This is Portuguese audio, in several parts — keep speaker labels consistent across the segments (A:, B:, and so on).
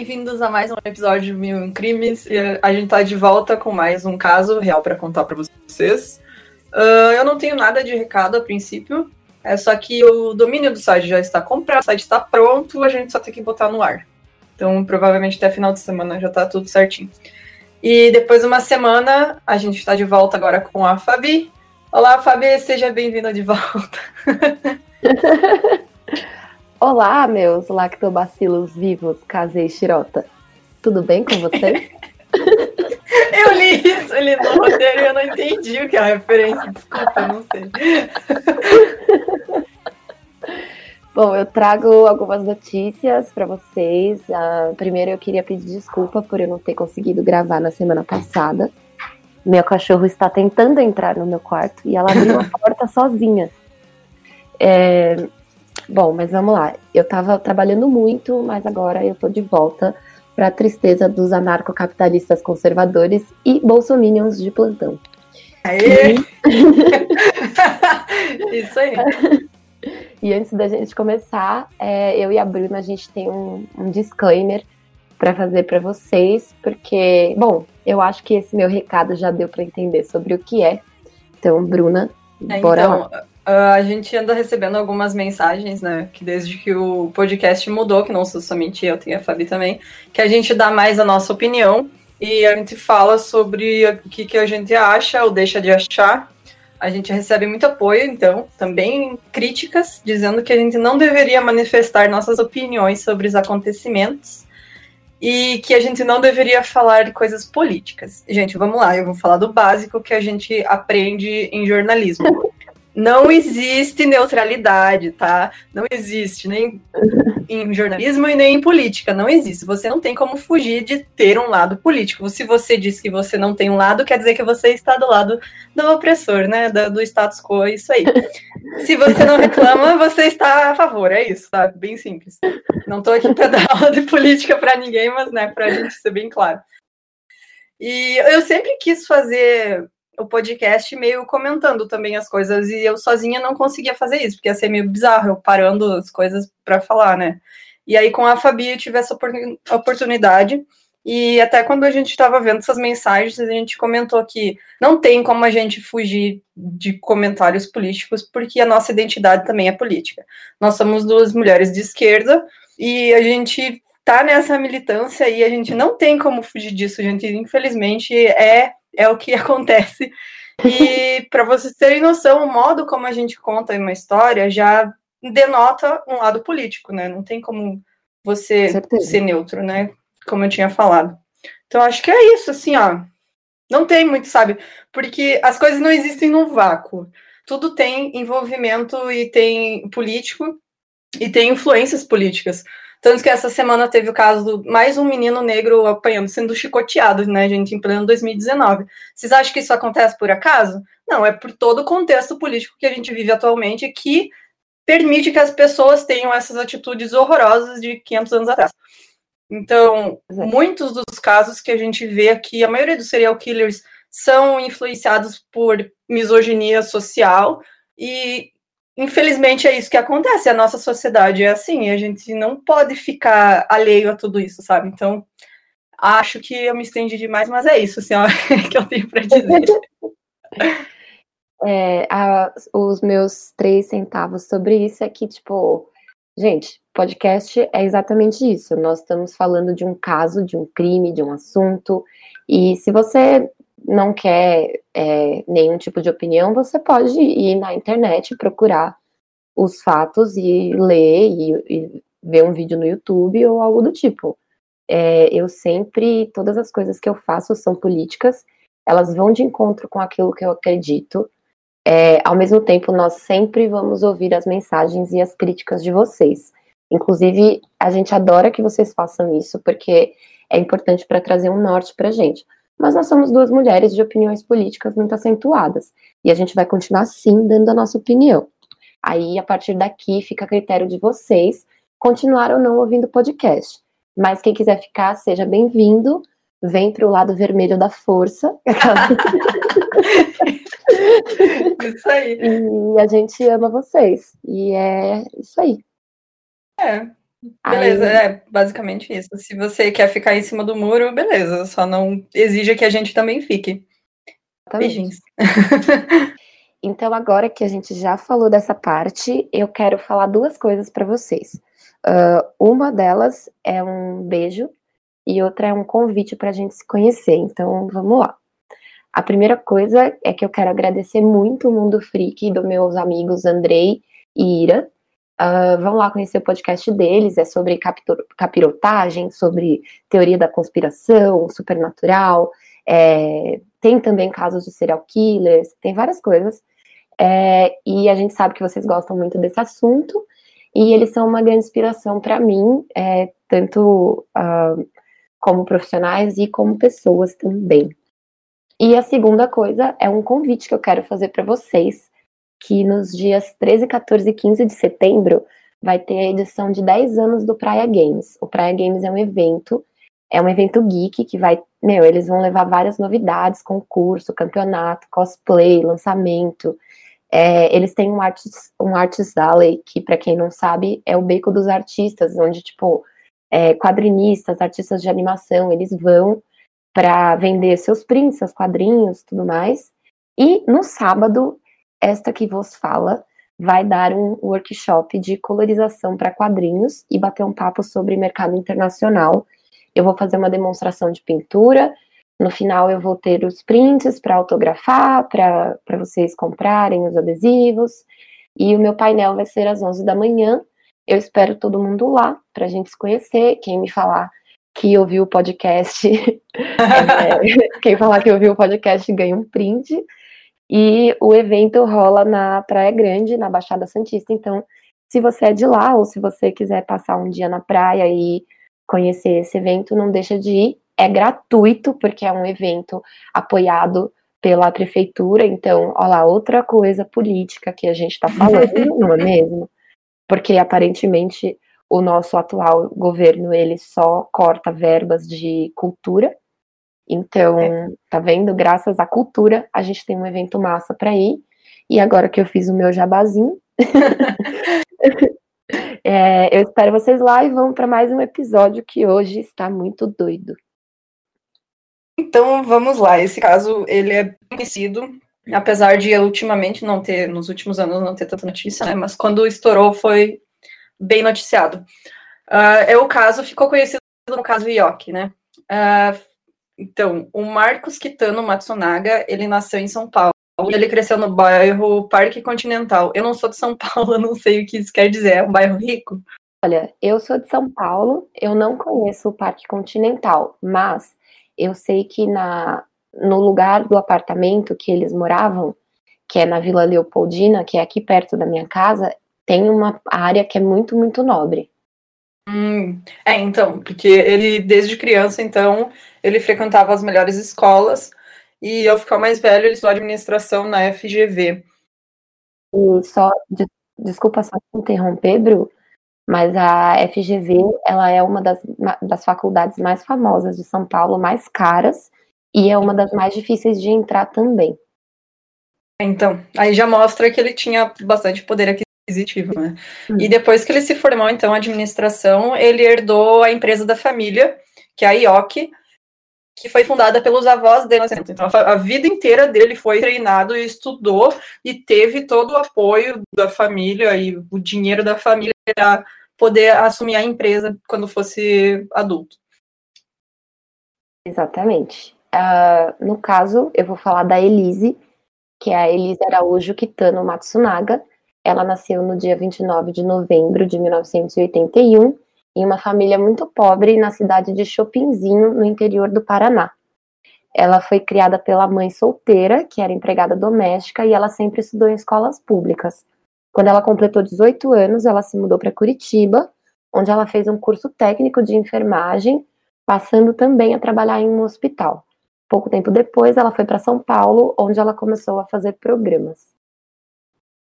A: Bem-vindos a mais um episódio de Mil Crimes. A gente tá de volta com mais um caso real para contar para vocês. Uh, eu não tenho nada de recado a princípio, é só que o domínio do site já está comprado, o site está pronto, a gente só tem que botar no ar. Então, provavelmente até final de semana já tá tudo certinho. E depois de uma semana, a gente está de volta agora com a Fabi. Olá, Fabi, seja bem-vinda de volta.
B: Olá, meus lactobacilos vivos, casei xirota. Tudo bem com vocês?
A: eu li isso, eu li no roteiro e eu não entendi o que é a referência. Desculpa, eu não sei.
B: Bom, eu trago algumas notícias para vocês. Uh, primeiro, eu queria pedir desculpa por eu não ter conseguido gravar na semana passada. Meu cachorro está tentando entrar no meu quarto e ela abriu a porta sozinha. É, Bom, mas vamos lá. Eu estava trabalhando muito, mas agora eu estou de volta para a tristeza dos anarcocapitalistas conservadores e bolsominions de plantão.
A: Aê! Isso aí.
B: E antes da gente começar, é, eu e a Bruna, a gente tem um, um disclaimer para fazer para vocês, porque, bom, eu acho que esse meu recado já deu para entender sobre o que é. Então, Bruna, é, bora então, lá.
A: Uh, a gente anda recebendo algumas mensagens, né? Que desde que o podcast mudou, que não sou somente eu, tem a Fabi também, que a gente dá mais a nossa opinião e a gente fala sobre o que, que a gente acha ou deixa de achar. A gente recebe muito apoio, então, também críticas, dizendo que a gente não deveria manifestar nossas opiniões sobre os acontecimentos e que a gente não deveria falar de coisas políticas. Gente, vamos lá, eu vou falar do básico que a gente aprende em jornalismo. Não existe neutralidade, tá? Não existe nem em jornalismo e nem em política. Não existe. Você não tem como fugir de ter um lado político. Se você diz que você não tem um lado, quer dizer que você está do lado do opressor, né? Do, do status quo, é isso aí. Se você não reclama, você está a favor. É isso, tá? Bem simples. Não estou aqui para dar aula de política para ninguém, mas, né, para a gente ser bem claro. E eu sempre quis fazer o podcast meio comentando também as coisas e eu sozinha não conseguia fazer isso, porque ia ser meio bizarro eu parando as coisas para falar, né? E aí com a Fabi eu tive essa oportunidade e até quando a gente estava vendo essas mensagens, a gente comentou que não tem como a gente fugir de comentários políticos, porque a nossa identidade também é política. Nós somos duas mulheres de esquerda e a gente tá nessa militância e a gente não tem como fugir disso, gente. Infelizmente, é é o que acontece. E para vocês terem noção, o modo como a gente conta uma história já denota um lado político, né? Não tem como você ser neutro, né? Como eu tinha falado. Então acho que é isso, assim, ó. Não tem muito, sabe? Porque as coisas não existem no vácuo. Tudo tem envolvimento e tem político e tem influências políticas. Tanto que essa semana teve o caso do mais um menino negro apanhando, sendo chicoteado, né, gente, em pleno 2019. Vocês acham que isso acontece por acaso? Não, é por todo o contexto político que a gente vive atualmente que permite que as pessoas tenham essas atitudes horrorosas de 500 anos atrás. Então, muitos dos casos que a gente vê aqui, a maioria dos serial killers são influenciados por misoginia social e infelizmente é isso que acontece. A nossa sociedade é assim, a gente não pode ficar alheio a tudo isso, sabe? Então, acho que eu me estendi demais, mas é isso, assim, ó, que eu tenho para dizer.
B: É, a, os meus três centavos sobre isso é que, tipo, gente, podcast é exatamente isso. Nós estamos falando de um caso, de um crime, de um assunto. E se você não quer é, nenhum tipo de opinião, você pode ir na internet procurar os fatos e ler e, e ver um vídeo no YouTube ou algo do tipo. É, eu sempre, todas as coisas que eu faço são políticas, elas vão de encontro com aquilo que eu acredito. É, ao mesmo tempo, nós sempre vamos ouvir as mensagens e as críticas de vocês. Inclusive, a gente adora que vocês façam isso, porque é importante para trazer um norte para a gente mas nós somos duas mulheres de opiniões políticas muito acentuadas. E a gente vai continuar sim dando a nossa opinião. Aí, a partir daqui, fica a critério de vocês continuar ou não ouvindo o podcast. Mas quem quiser ficar, seja bem-vindo. Vem para o lado vermelho da força.
A: isso aí.
B: E a gente ama vocês. E é isso aí.
A: É. Beleza, Aí... é basicamente isso. Se você quer ficar em cima do muro, beleza. Só não exija que a gente também fique. Beijinhos.
B: então, agora que a gente já falou dessa parte, eu quero falar duas coisas para vocês. Uh, uma delas é um beijo e outra é um convite para a gente se conhecer. Então, vamos lá. A primeira coisa é que eu quero agradecer muito o Mundo Freak dos meus amigos Andrei e Ira. Uh, vão lá conhecer o podcast deles, é sobre capirotagem, sobre teoria da conspiração, supernatural, é, tem também casos de serial killers, tem várias coisas. É, e a gente sabe que vocês gostam muito desse assunto, e eles são uma grande inspiração para mim, é, tanto uh, como profissionais e como pessoas também. E a segunda coisa é um convite que eu quero fazer para vocês, que nos dias 13, 14 e 15 de setembro vai ter a edição de 10 anos do Praia Games. O Praia Games é um evento, é um evento geek que vai, meu, eles vão levar várias novidades, concurso, campeonato, cosplay, lançamento. É, eles têm um Artist, um Artist Alley, que para quem não sabe, é o beco dos artistas, onde, tipo, é, quadrinistas, artistas de animação, eles vão para vender seus prints, seus quadrinhos, tudo mais. E no sábado, esta que vos fala vai dar um workshop de colorização para quadrinhos e bater um papo sobre mercado internacional. Eu vou fazer uma demonstração de pintura. No final, eu vou ter os prints para autografar, para vocês comprarem os adesivos. E o meu painel vai ser às 11 da manhã. Eu espero todo mundo lá para a gente se conhecer. Quem me falar que ouviu o podcast, é, quem falar que ouviu o podcast ganha um print. E o evento rola na Praia Grande, na Baixada Santista. Então, se você é de lá ou se você quiser passar um dia na praia e conhecer esse evento, não deixa de ir. É gratuito, porque é um evento apoiado pela prefeitura. Então, olha lá, outra coisa política que a gente está falando, não é mesmo? Porque aparentemente o nosso atual governo ele só corta verbas de cultura. Então, é. tá vendo? Graças à cultura, a gente tem um evento massa para ir. E agora que eu fiz o meu jabazinho, é, eu espero vocês lá e vamos para mais um episódio que hoje está muito doido.
A: Então, vamos lá. Esse caso, ele é conhecido, apesar de ultimamente não ter, nos últimos anos não ter tanta notícia, né? Mas quando estourou foi bem noticiado. Uh, é o caso, ficou conhecido no caso Ioki, né? Uh, então, o Marcos Kitano Matsunaga, ele nasceu em São Paulo. Ele cresceu no bairro Parque Continental. Eu não sou de São Paulo, não sei o que isso quer dizer. É um bairro rico?
B: Olha, eu sou de São Paulo, eu não conheço o Parque Continental, mas eu sei que na, no lugar do apartamento que eles moravam, que é na Vila Leopoldina, que é aqui perto da minha casa, tem uma área que é muito, muito nobre.
A: Hum, é, então, porque ele, desde criança, então, ele frequentava as melhores escolas e ao ficar mais velho, ele estudou administração na FGV.
B: E só, de, desculpa só interromper, Bru, mas a FGV, ela é uma das, das faculdades mais famosas de São Paulo, mais caras, e é uma das mais difíceis de entrar também.
A: Então, aí já mostra que ele tinha bastante poder aqui aquisitivo, né? Hum. E depois que ele se formou, então, administração, ele herdou a empresa da família, que é a IOC, que foi fundada pelos avós dele. Então, a vida inteira dele foi treinado e estudou e teve todo o apoio da família e o dinheiro da família para poder assumir a empresa quando fosse adulto.
B: Exatamente. Uh, no caso, eu vou falar da Elise, que é a Elise Araújo Kitano Matsunaga, ela nasceu no dia 29 de novembro de 1981 em uma família muito pobre na cidade de Chopinzinho, no interior do Paraná. Ela foi criada pela mãe solteira, que era empregada doméstica, e ela sempre estudou em escolas públicas. Quando ela completou 18 anos, ela se mudou para Curitiba, onde ela fez um curso técnico de enfermagem, passando também a trabalhar em um hospital. Pouco tempo depois, ela foi para São Paulo, onde ela começou a fazer programas.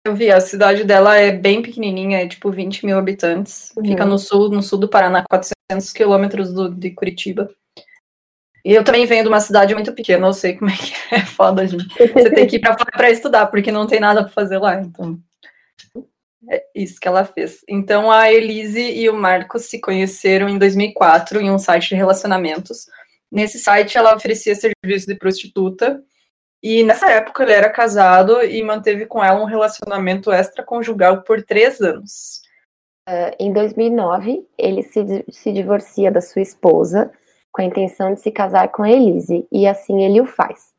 A: Eu vi, a cidade dela é bem pequenininha, é tipo 20 mil habitantes. Uhum. Fica no sul, no sul do Paraná, 400 quilômetros de Curitiba. E eu também venho de uma cidade muito pequena, eu sei como é que é foda, gente. Você tem que ir pra, pra estudar, porque não tem nada pra fazer lá, então. É isso que ela fez. Então a Elise e o Marcos se conheceram em 2004 em um site de relacionamentos. Nesse site ela oferecia serviço de prostituta e nessa época ele era casado e manteve com ela um relacionamento extraconjugal por três anos.
B: Uh, em 2009 ele se, se divorcia da sua esposa com a intenção de se casar com Elise e assim ele o faz.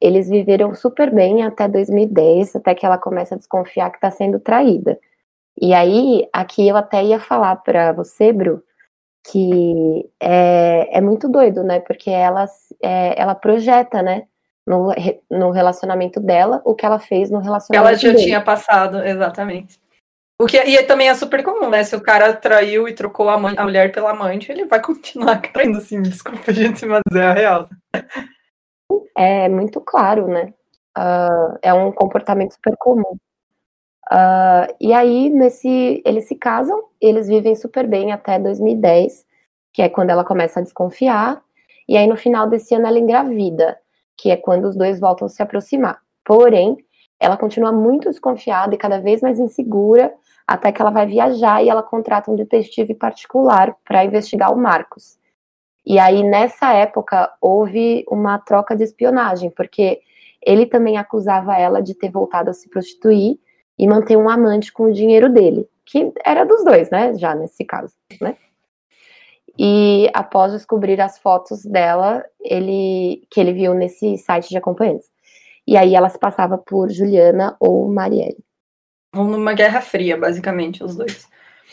B: Eles viveram super bem até 2010, até que ela começa a desconfiar que está sendo traída. E aí, aqui eu até ia falar para você, Bru, que é, é muito doido, né? Porque ela, é, ela projeta, né? No, no relacionamento dela, o que ela fez no relacionamento
A: Ela já
B: dele.
A: tinha passado, exatamente. O que e também é super comum, né? Se o cara traiu e trocou a, mãe, a mulher pela amante, ele vai continuar traindo, assim. Desculpa, gente, mas é a real
B: é muito claro, né? Uh, é um comportamento super comum. Uh, e aí, nesse, eles se casam, eles vivem super bem até 2010, que é quando ela começa a desconfiar, e aí no final desse ano ela engravida, que é quando os dois voltam a se aproximar. Porém, ela continua muito desconfiada e cada vez mais insegura, até que ela vai viajar e ela contrata um detetive particular para investigar o Marcos. E aí, nessa época, houve uma troca de espionagem, porque ele também acusava ela de ter voltado a se prostituir e manter um amante com o dinheiro dele, que era dos dois, né? Já nesse caso, né? E após descobrir as fotos dela, ele que ele viu nesse site de acompanhantes. E aí ela se passava por Juliana ou Marielle.
A: Vão numa guerra fria, basicamente, os dois.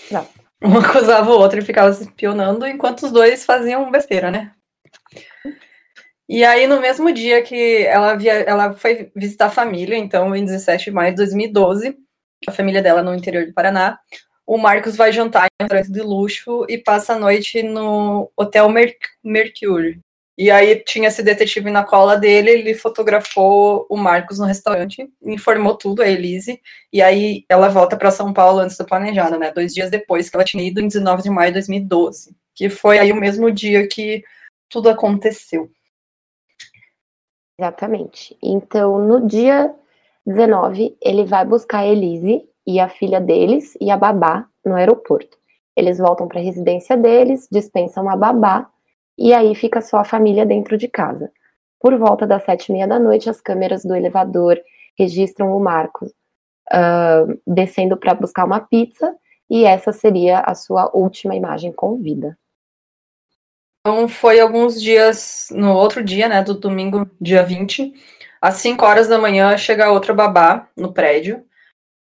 A: Exato. Um acusava o outro e ficava se espionando, enquanto os dois faziam besteira, né? E aí, no mesmo dia que ela, via, ela foi visitar a família, então, em 17 de maio de 2012, a família dela no interior do Paraná, o Marcos vai jantar em um restaurante de luxo e passa a noite no Hotel Merc Mercury. E aí tinha esse detetive na cola dele, ele fotografou o Marcos no restaurante, informou tudo a Elise, e aí ela volta para São Paulo antes do planejado, né? Dois dias depois que ela tinha ido, em 19 de maio de 2012, que foi aí o mesmo dia que tudo aconteceu.
B: Exatamente. Então, no dia 19, ele vai buscar a Elise e a filha deles e a babá no aeroporto. Eles voltam para a residência deles, dispensam a babá e aí fica só a família dentro de casa. Por volta das sete e meia da noite, as câmeras do elevador registram o Marcos uh, descendo para buscar uma pizza, e essa seria a sua última imagem com vida.
A: Então, foi alguns dias, no outro dia, né, do domingo, dia 20, às 5 horas da manhã, chega outra babá no prédio,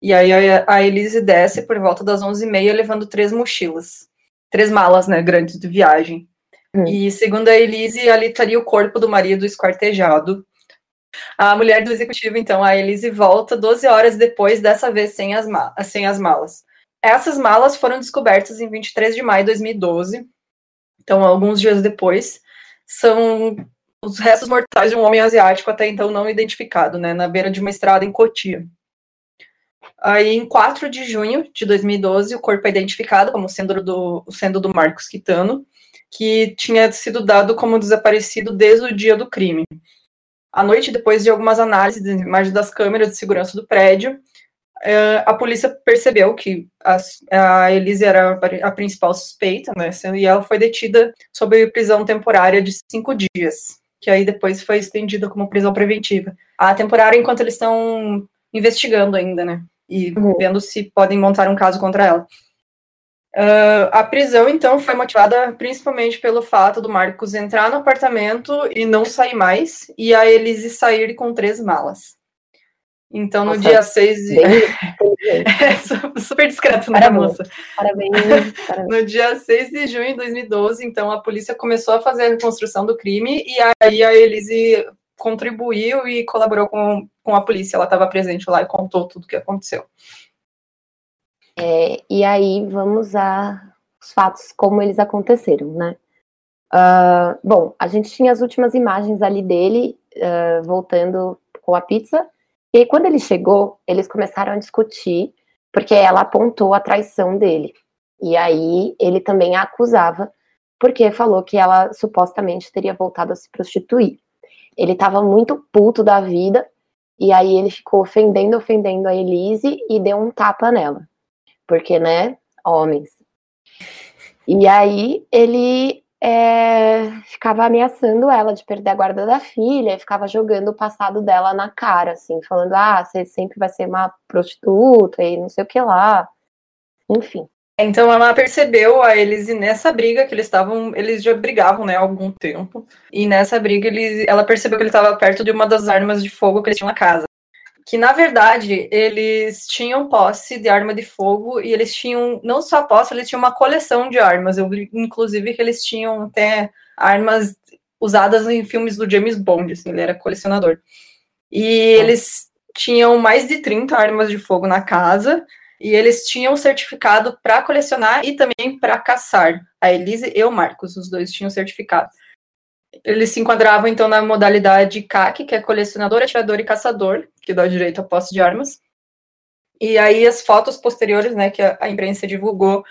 A: e aí a Elise desce por volta das 11h30, levando três mochilas, três malas, né, grandes de viagem. Hum. E segundo a Elise, ali estaria o corpo do marido esquartejado. A mulher do executivo, então, a Elise, volta 12 horas depois, dessa vez sem as, sem as malas. Essas malas foram descobertas em 23 de maio de 2012, então, alguns dias depois. São os restos mortais de um homem asiático até então não identificado, né, na beira de uma estrada em Cotia. Aí, em 4 de junho de 2012, o corpo é identificado como sendo do, sendo do Marcos Quitano, que tinha sido dado como desaparecido desde o dia do crime. À noite, depois de algumas análises de imagens das câmeras de segurança do prédio, eh, a polícia percebeu que a, Elise era a principal suspeita, né, e ela foi detida sob prisão temporária de cinco dias, que aí depois foi estendida como prisão preventiva. A temporária enquanto eles estão investigando ainda, né, e uhum. vendo se podem montar um caso contra ela. Uh, a prisão, então, foi motivada principalmente pelo fato do Marcos entrar no apartamento e não sair mais, e a Elise sair com três malas. Então, no Nossa, dia 6 de. é, super discreto, né,
B: parabéns,
A: moça?
B: Parabéns,
A: parabéns. No dia 6 de junho de 2012, então, a polícia começou a fazer a reconstrução do crime, e aí a Elise contribuiu e colaborou com, com a polícia. Ela estava presente lá e contou tudo o que aconteceu.
B: É, e aí vamos a os fatos como eles aconteceram, né? Uh, bom, a gente tinha as últimas imagens ali dele uh, voltando com a pizza. E quando ele chegou, eles começaram a discutir porque ela apontou a traição dele. E aí ele também a acusava porque falou que ela supostamente teria voltado a se prostituir. Ele estava muito puto da vida e aí ele ficou ofendendo, ofendendo a Elise e deu um tapa nela. porque, né, homens. E aí ele é, ficava ameaçando ela de perder a guarda da filha, ficava jogando o passado dela na cara, assim, falando, ah, você sempre vai ser uma prostituta e não sei o que lá. Enfim.
A: Então ela percebeu a eles e nessa briga que eles estavam, eles já brigavam, né, há algum tempo. E nessa briga ele, ela percebeu que ele estava perto de uma das armas de fogo que eles tinham na casa. Que na verdade eles tinham posse de arma de fogo e eles tinham não só posse, eles tinham uma coleção de armas. Eu vi, inclusive que eles tinham até armas usadas em filmes do James Bond, assim, ele era colecionador. E eles tinham mais de 30 armas de fogo na casa e eles tinham certificado para colecionar e também para caçar. A Elise e o Marcos, os dois tinham certificado. Eles se enquadravam então na modalidade CAC, que é colecionador, atirador e caçador, que dá direito à posse de armas. E aí as fotos posteriores, né, que a, imprensa divulgou,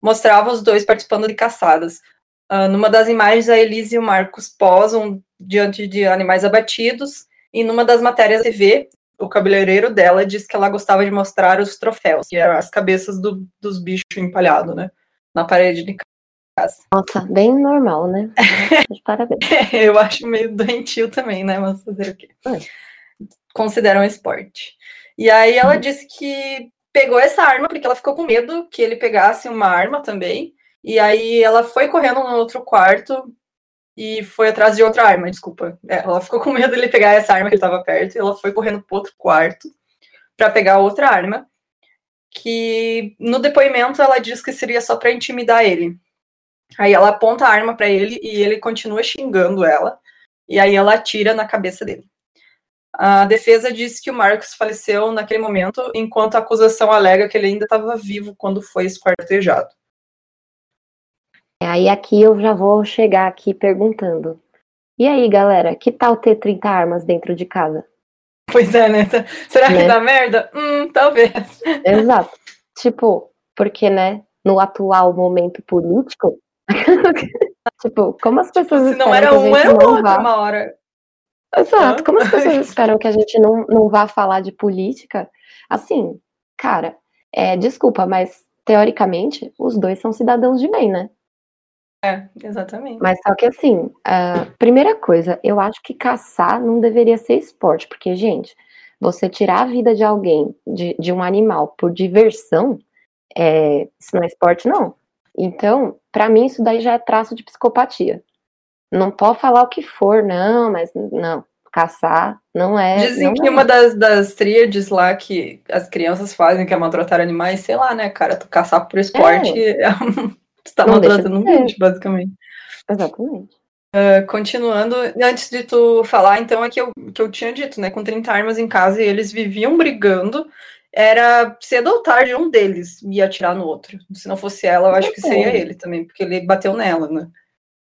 A: mostravam os dois participando de caçadas. Uh, numa das imagens, a Elise e o Marcos posam diante de animais abatidos, e numa das matérias TV, o cabeleireiro dela disse que ela gostava de mostrar os troféus, que eram as cabeças do, dos bichos empalhados, né? Na parede de casa.
B: Nossa, bem normal, né? Parabéns.
A: Eu acho meio doentio também, né? Mas fazer o quê? É. Consideram esporte. E aí ela uhum. disse que pegou essa arma porque ela ficou com medo que ele pegasse uma arma também. E aí ela foi correndo no outro quarto e foi atrás de outra arma, desculpa. É, ela ficou com medo dele pegar essa arma que estava perto e ela foi correndo para outro quarto para pegar outra arma. Que no depoimento ela diz que seria só para intimidar ele. Aí ela aponta a arma para ele e ele continua xingando ela. E aí ela atira na cabeça dele. A defesa diz que o Marcos faleceu naquele momento, enquanto a acusação alega que ele ainda estava vivo quando foi esquartejado.
B: Aí aqui eu já vou chegar aqui perguntando. E aí, galera, que tal ter 30 armas dentro de casa?
A: Pois é, né? Será né? que dá merda? Hum, talvez.
B: Exato. Tipo, porque, né, no atual momento político, tipo, como as pessoas
A: Se não era um, era outro vá... uma hora.
B: Exato. Como as pessoas esperam que a gente não, não vá falar de política? Assim, cara, é, desculpa, mas teoricamente os dois são cidadãos de bem, né?
A: É, exatamente.
B: Mas só que assim, primeira coisa, eu acho que caçar não deveria ser esporte, porque, gente, você tirar a vida de alguém, de, de um animal, por diversão, é, isso não é esporte, não. Então, para mim, isso daí já é traço de psicopatia. Não pode falar o que for, não, mas não. Caçar não é.
A: Dizem
B: não
A: que
B: é.
A: uma das, das tríades lá que as crianças fazem, que é maltratar animais, sei lá, né, cara? Tu caçar por esporte é, é Você tá maltratando um bicho, basicamente.
B: Exatamente.
A: Uh, continuando, antes de tu falar, então, é que eu, que eu tinha dito, né? Com 30 armas em casa e eles viviam brigando. Era cedo ou tarde um deles ia atirar no outro. Se não fosse ela, eu acho que seria ele também, porque ele bateu nela, né?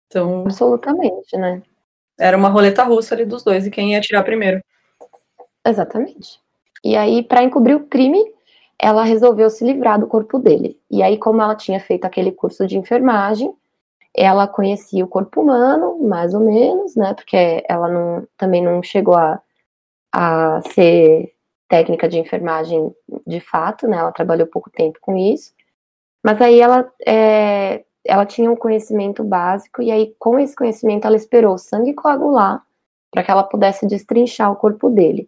A: Então.
B: Absolutamente, né?
A: Era uma roleta russa ali dos dois e quem ia atirar primeiro.
B: Exatamente. E aí, para encobrir o crime, ela resolveu se livrar do corpo dele. E aí, como ela tinha feito aquele curso de enfermagem, ela conhecia o corpo humano, mais ou menos, né? Porque ela não, também não chegou a, a ser técnica de enfermagem de fato, né? Ela trabalhou pouco tempo com isso. Mas aí ela, é, ela tinha um conhecimento básico, e aí, com esse conhecimento, ela esperou o sangue coagular para que ela pudesse destrinchar o corpo dele.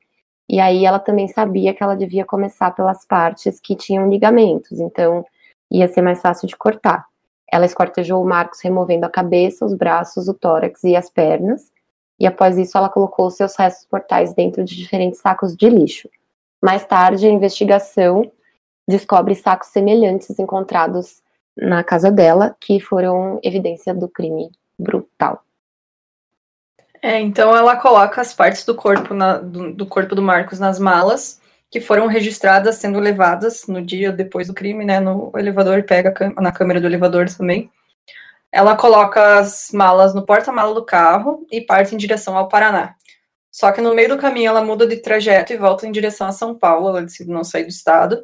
B: E aí ela também sabia que ela devia começar pelas partes que tinham ligamentos, então ia ser mais fácil de cortar. Ela esquartejou o Marcos removendo a cabeça, os braços, o tórax e as pernas. E após isso, ela colocou os seus restos mortais dentro de diferentes sacos de lixo. Mais tarde, a investigação descobre sacos semelhantes encontrados na casa dela, que foram evidência do crime brutal.
A: É, então ela coloca as partes do corpo, na, do, do, corpo do Marcos nas malas, que foram registradas sendo levadas no dia depois do crime, né? No elevador, pega na câmera do elevador também. Ela coloca as malas no porta-mala do carro e parte em direção ao Paraná. Só que no meio do caminho ela muda de trajeto e volta em direção a São Paulo, ela decide não sair do estado.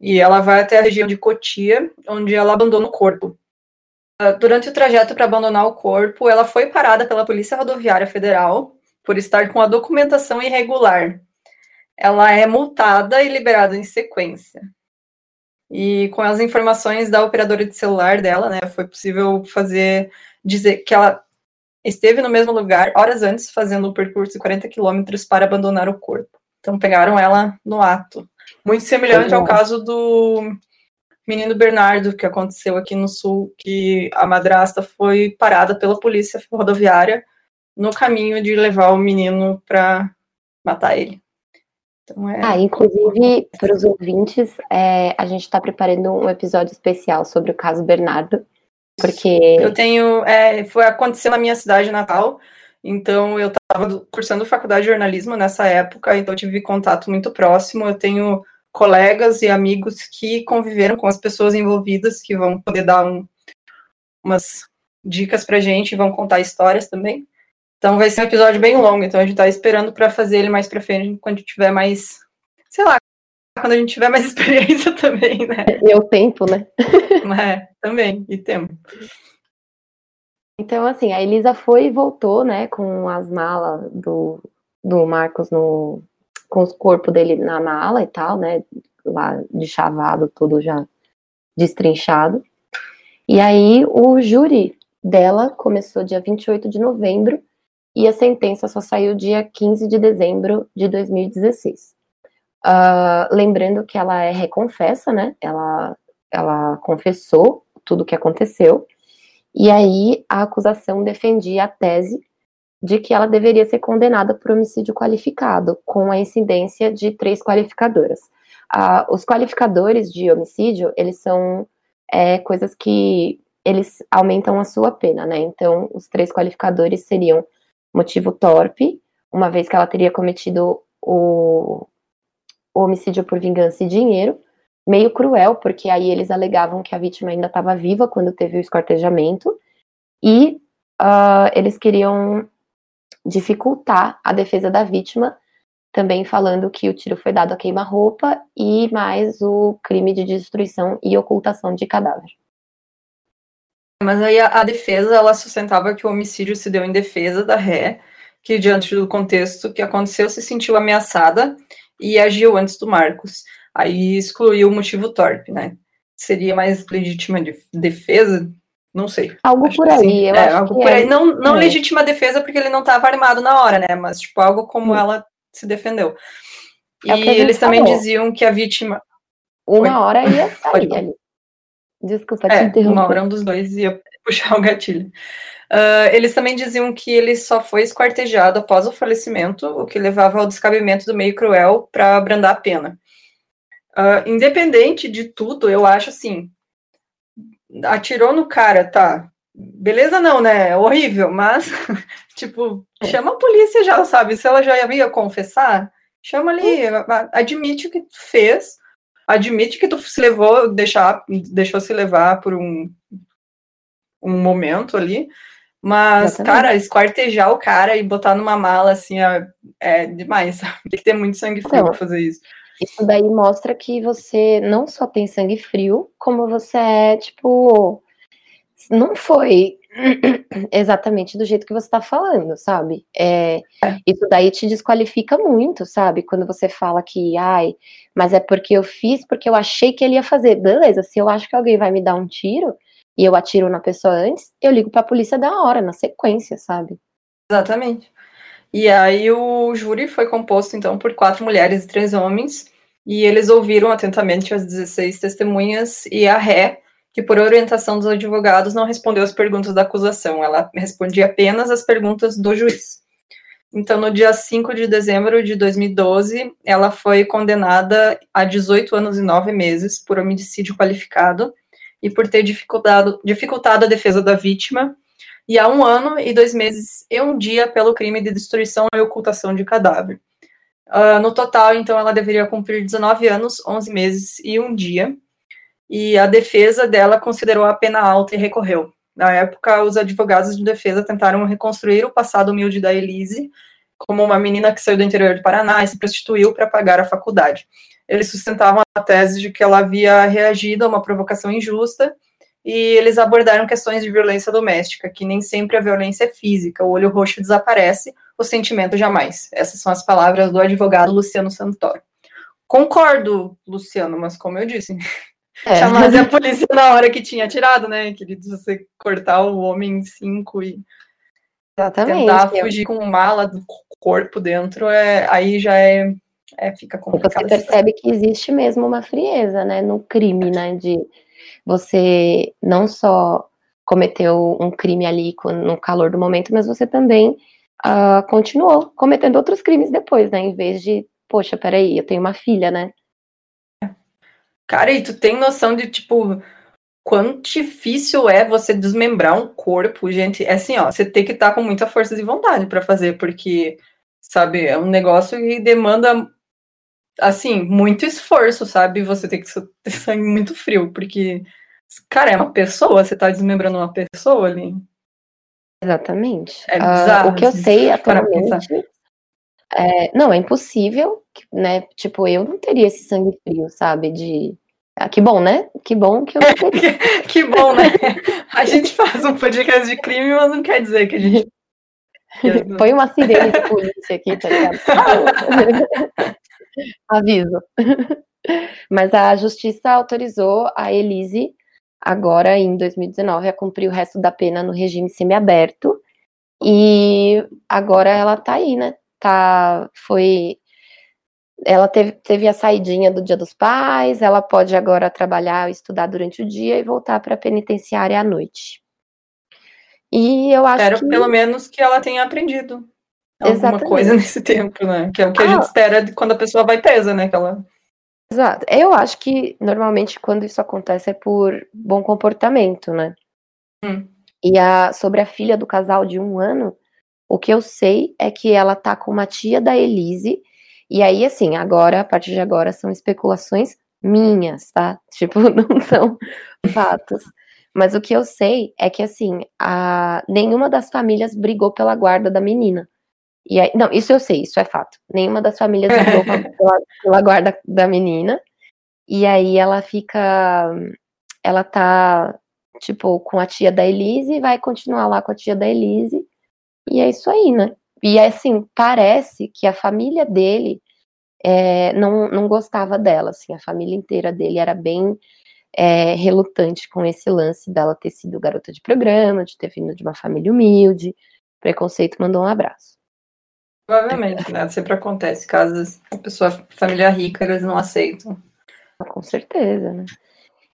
A: E ela vai até a região de Cotia, onde ela abandona o corpo. Ah, durante o trajeto para abandonar o corpo, ela foi parada pela Polícia Rodoviária Federal por estar com a documentação irregular. Ela é multada e liberada em sequência. E com as informações da operadora de celular dela, né, foi possível fazer dizer que ela esteve no mesmo lugar horas antes, fazendo o percurso de 40 quilômetros para abandonar o corpo. Então pegaram ela no ato. Muito semelhante ao caso do menino Bernardo, que aconteceu aqui no sul, que a madrasta foi parada pela polícia rodoviária no caminho de levar o menino para matar ele.
B: Então, é... Ah, inclusive, para os ouvintes, é, a gente está preparando um episódio especial sobre o caso Bernardo, porque...
A: Eu tenho... É, foi acontecer na minha cidade natal, então eu estava cursando faculdade de jornalismo nessa época, então eu tive contato muito próximo, eu tenho colegas e amigos que conviveram com as pessoas envolvidas, que vão poder dar um, umas dicas pra gente, vão contar histórias também. Então vai ser um episódio bem longo, então a gente tá esperando para fazer ele mais pra frente, quando tiver mais, sei lá, quando a gente tiver mais experiência também, né?
B: E o tempo, né?
A: É, também, e tempo.
B: Então, assim, a Elisa foi e voltou, né, com as malas do, do Marcos no, com o corpo dele na mala e tal, né? Lá de chavado, tudo já destrinchado. E aí o júri dela começou dia 28 de novembro e a sentença só saiu dia 15 de dezembro de 2016. Uh, ah, lembrando que ela é reconfessa, né? Ela, ela confessou tudo o que aconteceu. E aí a acusação defendia a tese de que ela deveria ser condenada por homicídio qualificado, com a incidência de três qualificadoras. Ah, os qualificadores de homicídio, eles são é, coisas que eles aumentam a sua pena, né? Então, os três qualificadores seriam motivo torpe, uma vez que ela teria cometido o, o homicídio por vingança e dinheiro, meio cruel, porque aí eles alegavam que a vítima ainda estava viva quando teve o escortejamento, e uh, eles queriam dificultar a defesa da vítima, também falando que o tiro foi dado a queima-roupa e mais o crime de destruição e ocultação de cadáver.
A: Mas aí a, a, defesa ela sustentava que o homicídio se deu em defesa da ré, que diante do contexto que aconteceu se sentiu ameaçada e agiu antes do Marcos. Aí excluiu o motivo torpe, né? Seria mais legítima de defesa? Não sei.
B: Algo por aí, eu é, acho
A: algo por é. aí. Não, não é. legítima defesa porque ele não estava armado na hora, né? Mas, tipo, algo como hum. ela se defendeu. É e eles também diziam que a vítima.
B: Uma Oi. hora ia sair ali. Desculpa te
A: é,
B: interromper.
A: Uma hora um dos dois ia puxar o gatilho. Uh, eles também diziam que ele só foi esquartejado após o falecimento, o que levava ao descabimento do meio cruel para abrandar a pena. Uh, independente de tudo, eu acho assim, atirou no cara, tá. Beleza não, né? Horrível, mas, tipo, é. chama a polícia já, sabe? Se ela já ia confessar, chama ali, admite o que tu fez, admite que tu se levou, deixar, deixou se levar por um, um momento ali, mas, Exatamente. cara, esquartejar o cara e botar numa mala, assim, é, é demais, sabe? Tem que ter muito sangue frio pra fazer isso.
B: Isso daí mostra que você não só tem sangue frio, como você é, tipo. Não foi exatamente do jeito que você está falando, sabe? É, isso daí te desqualifica muito, sabe? Quando você fala que, ai, mas é porque eu fiz porque eu achei que ele ia fazer. Beleza, se eu acho que alguém vai me dar um tiro e eu atiro na pessoa antes, eu ligo para a polícia da hora, na sequência, sabe?
A: Exatamente. E aí o júri foi composto, então, por quatro mulheres e três homens, e eles ouviram atentamente as 16 testemunhas e a ré, que por orientação dos advogados não respondeu as perguntas da acusação, ela respondia apenas as perguntas do juiz. Então, no dia 5 de dezembro de 2012, ela foi condenada a 18 anos e 9 meses por homicídio qualificado e por ter dificultado, dificultado a defesa da vítima e há um ano e dois meses e um dia pelo crime de destruição e ocultação de cadáver. Uh, no total, então, ela deveria cumprir 19 anos, 11 meses e um dia. E a defesa dela considerou a pena alta e recorreu. Na época, os advogados de defesa tentaram reconstruir o passado humilde da Elise como uma menina que saiu do interior do Paraná e se prostituiu para pagar a faculdade. Eles sustentavam a tese de que ela havia reagido a uma provocação injusta e eles abordaram questões de violência doméstica, que nem sempre a violência é física, o olho roxo desaparece, o sentimento jamais. Essas são as palavras do advogado Luciano Santoro. Concordo, Luciano, mas como eu disse, É. Chamasse a polícia na hora que tinha tirado, né? Querido, você cortar o homem em cinco e Exatamente. tentar fugir com mala do corpo dentro, é, aí já é, é fica complicado.
B: Você percebe que existe mesmo uma frieza, né, no crime, né, de você não só cometeu um crime ali no calor do momento, mas você também uh, continuou cometendo outros crimes depois, né, em vez de, poxa, peraí, eu tenho uma filha, né,
A: Cara, e tu tem noção de, tipo, quão difícil é você desmembrar um corpo, gente? É assim, ó, você tem que estar tá com muita força de vontade para fazer, porque, sabe, é um negócio que demanda, assim, muito esforço, sabe? Você tem que ter sangue muito frio, porque, cara, é uma pessoa, você tá desmembrando uma pessoa ali.
B: Exatamente. É bizarro, uh, o que eu sei atualmente. É, não, é impossível, né? Tipo, eu não teria esse sangue frio, sabe? De ah, que bom, né? Que bom que eu.
A: que, que bom, né? A gente faz um podcast de crime, mas não quer dizer que a gente.
B: Põe uma sirene de polícia aqui, tá ligado? Aviso. Mas a justiça autorizou a Elise, agora em 2019, a cumprir o resto da pena no regime semiaberto. E agora ela tá aí, né? Tá, foi ela teve, teve a saidinha do Dia dos Pais, ela pode agora trabalhar, estudar durante o dia e voltar para a penitenciária à noite. E eu acho
A: Espero que... pelo menos que ela tenha aprendido alguma Exatamente. coisa nesse tempo, né? Que é o que ah. a gente espera quando a pessoa vai presa, né? Que ela...
B: Exato. Eu acho que normalmente quando isso acontece é por bom comportamento, né? Hum. E a, sobre a filha do casal de um ano, o que eu sei é que ela tá com uma tia da Elise e aí, assim, agora, a partir de agora, são especulações minhas, tá? Tipo, não são fatos. Mas o que eu sei é que, assim, a... nenhuma das famílias brigou pela guarda da menina. E aí, não, isso eu sei, isso é fato. Nenhuma das famílias brigou pela, pela guarda da menina. E aí ela fica. Ela tá, tipo, com a tia da Elise e vai continuar lá com a tia da Elise. E é isso aí, né? E assim, parece que a família dele é, não, não gostava dela, assim, a família inteira dele era bem é, relutante com esse lance dela ter sido garota de programa, de ter vindo de uma família humilde. Preconceito mandou um abraço.
A: Provavelmente, né? Sempre acontece. Casos a pessoa, família rica, eles não aceitam.
B: Com certeza, né?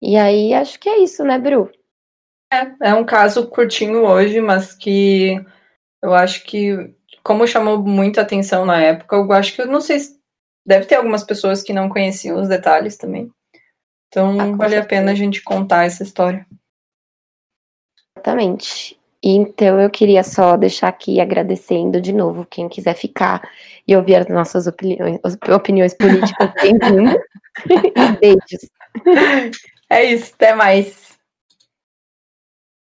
B: E aí, acho que é isso, né, Bru?
A: É, é um caso curtinho hoje, mas que eu acho que como chamou muita atenção na época, eu acho que eu não sei se deve ter algumas pessoas que não conheciam os detalhes também. Então, ah, vale certeza. a pena a gente contar essa história.
B: Exatamente. Então, eu queria só deixar aqui agradecendo de novo quem quiser ficar e ouvir as nossas opiniões, opiniões políticas. Bem-vindo. Beijos.
A: É isso, até mais.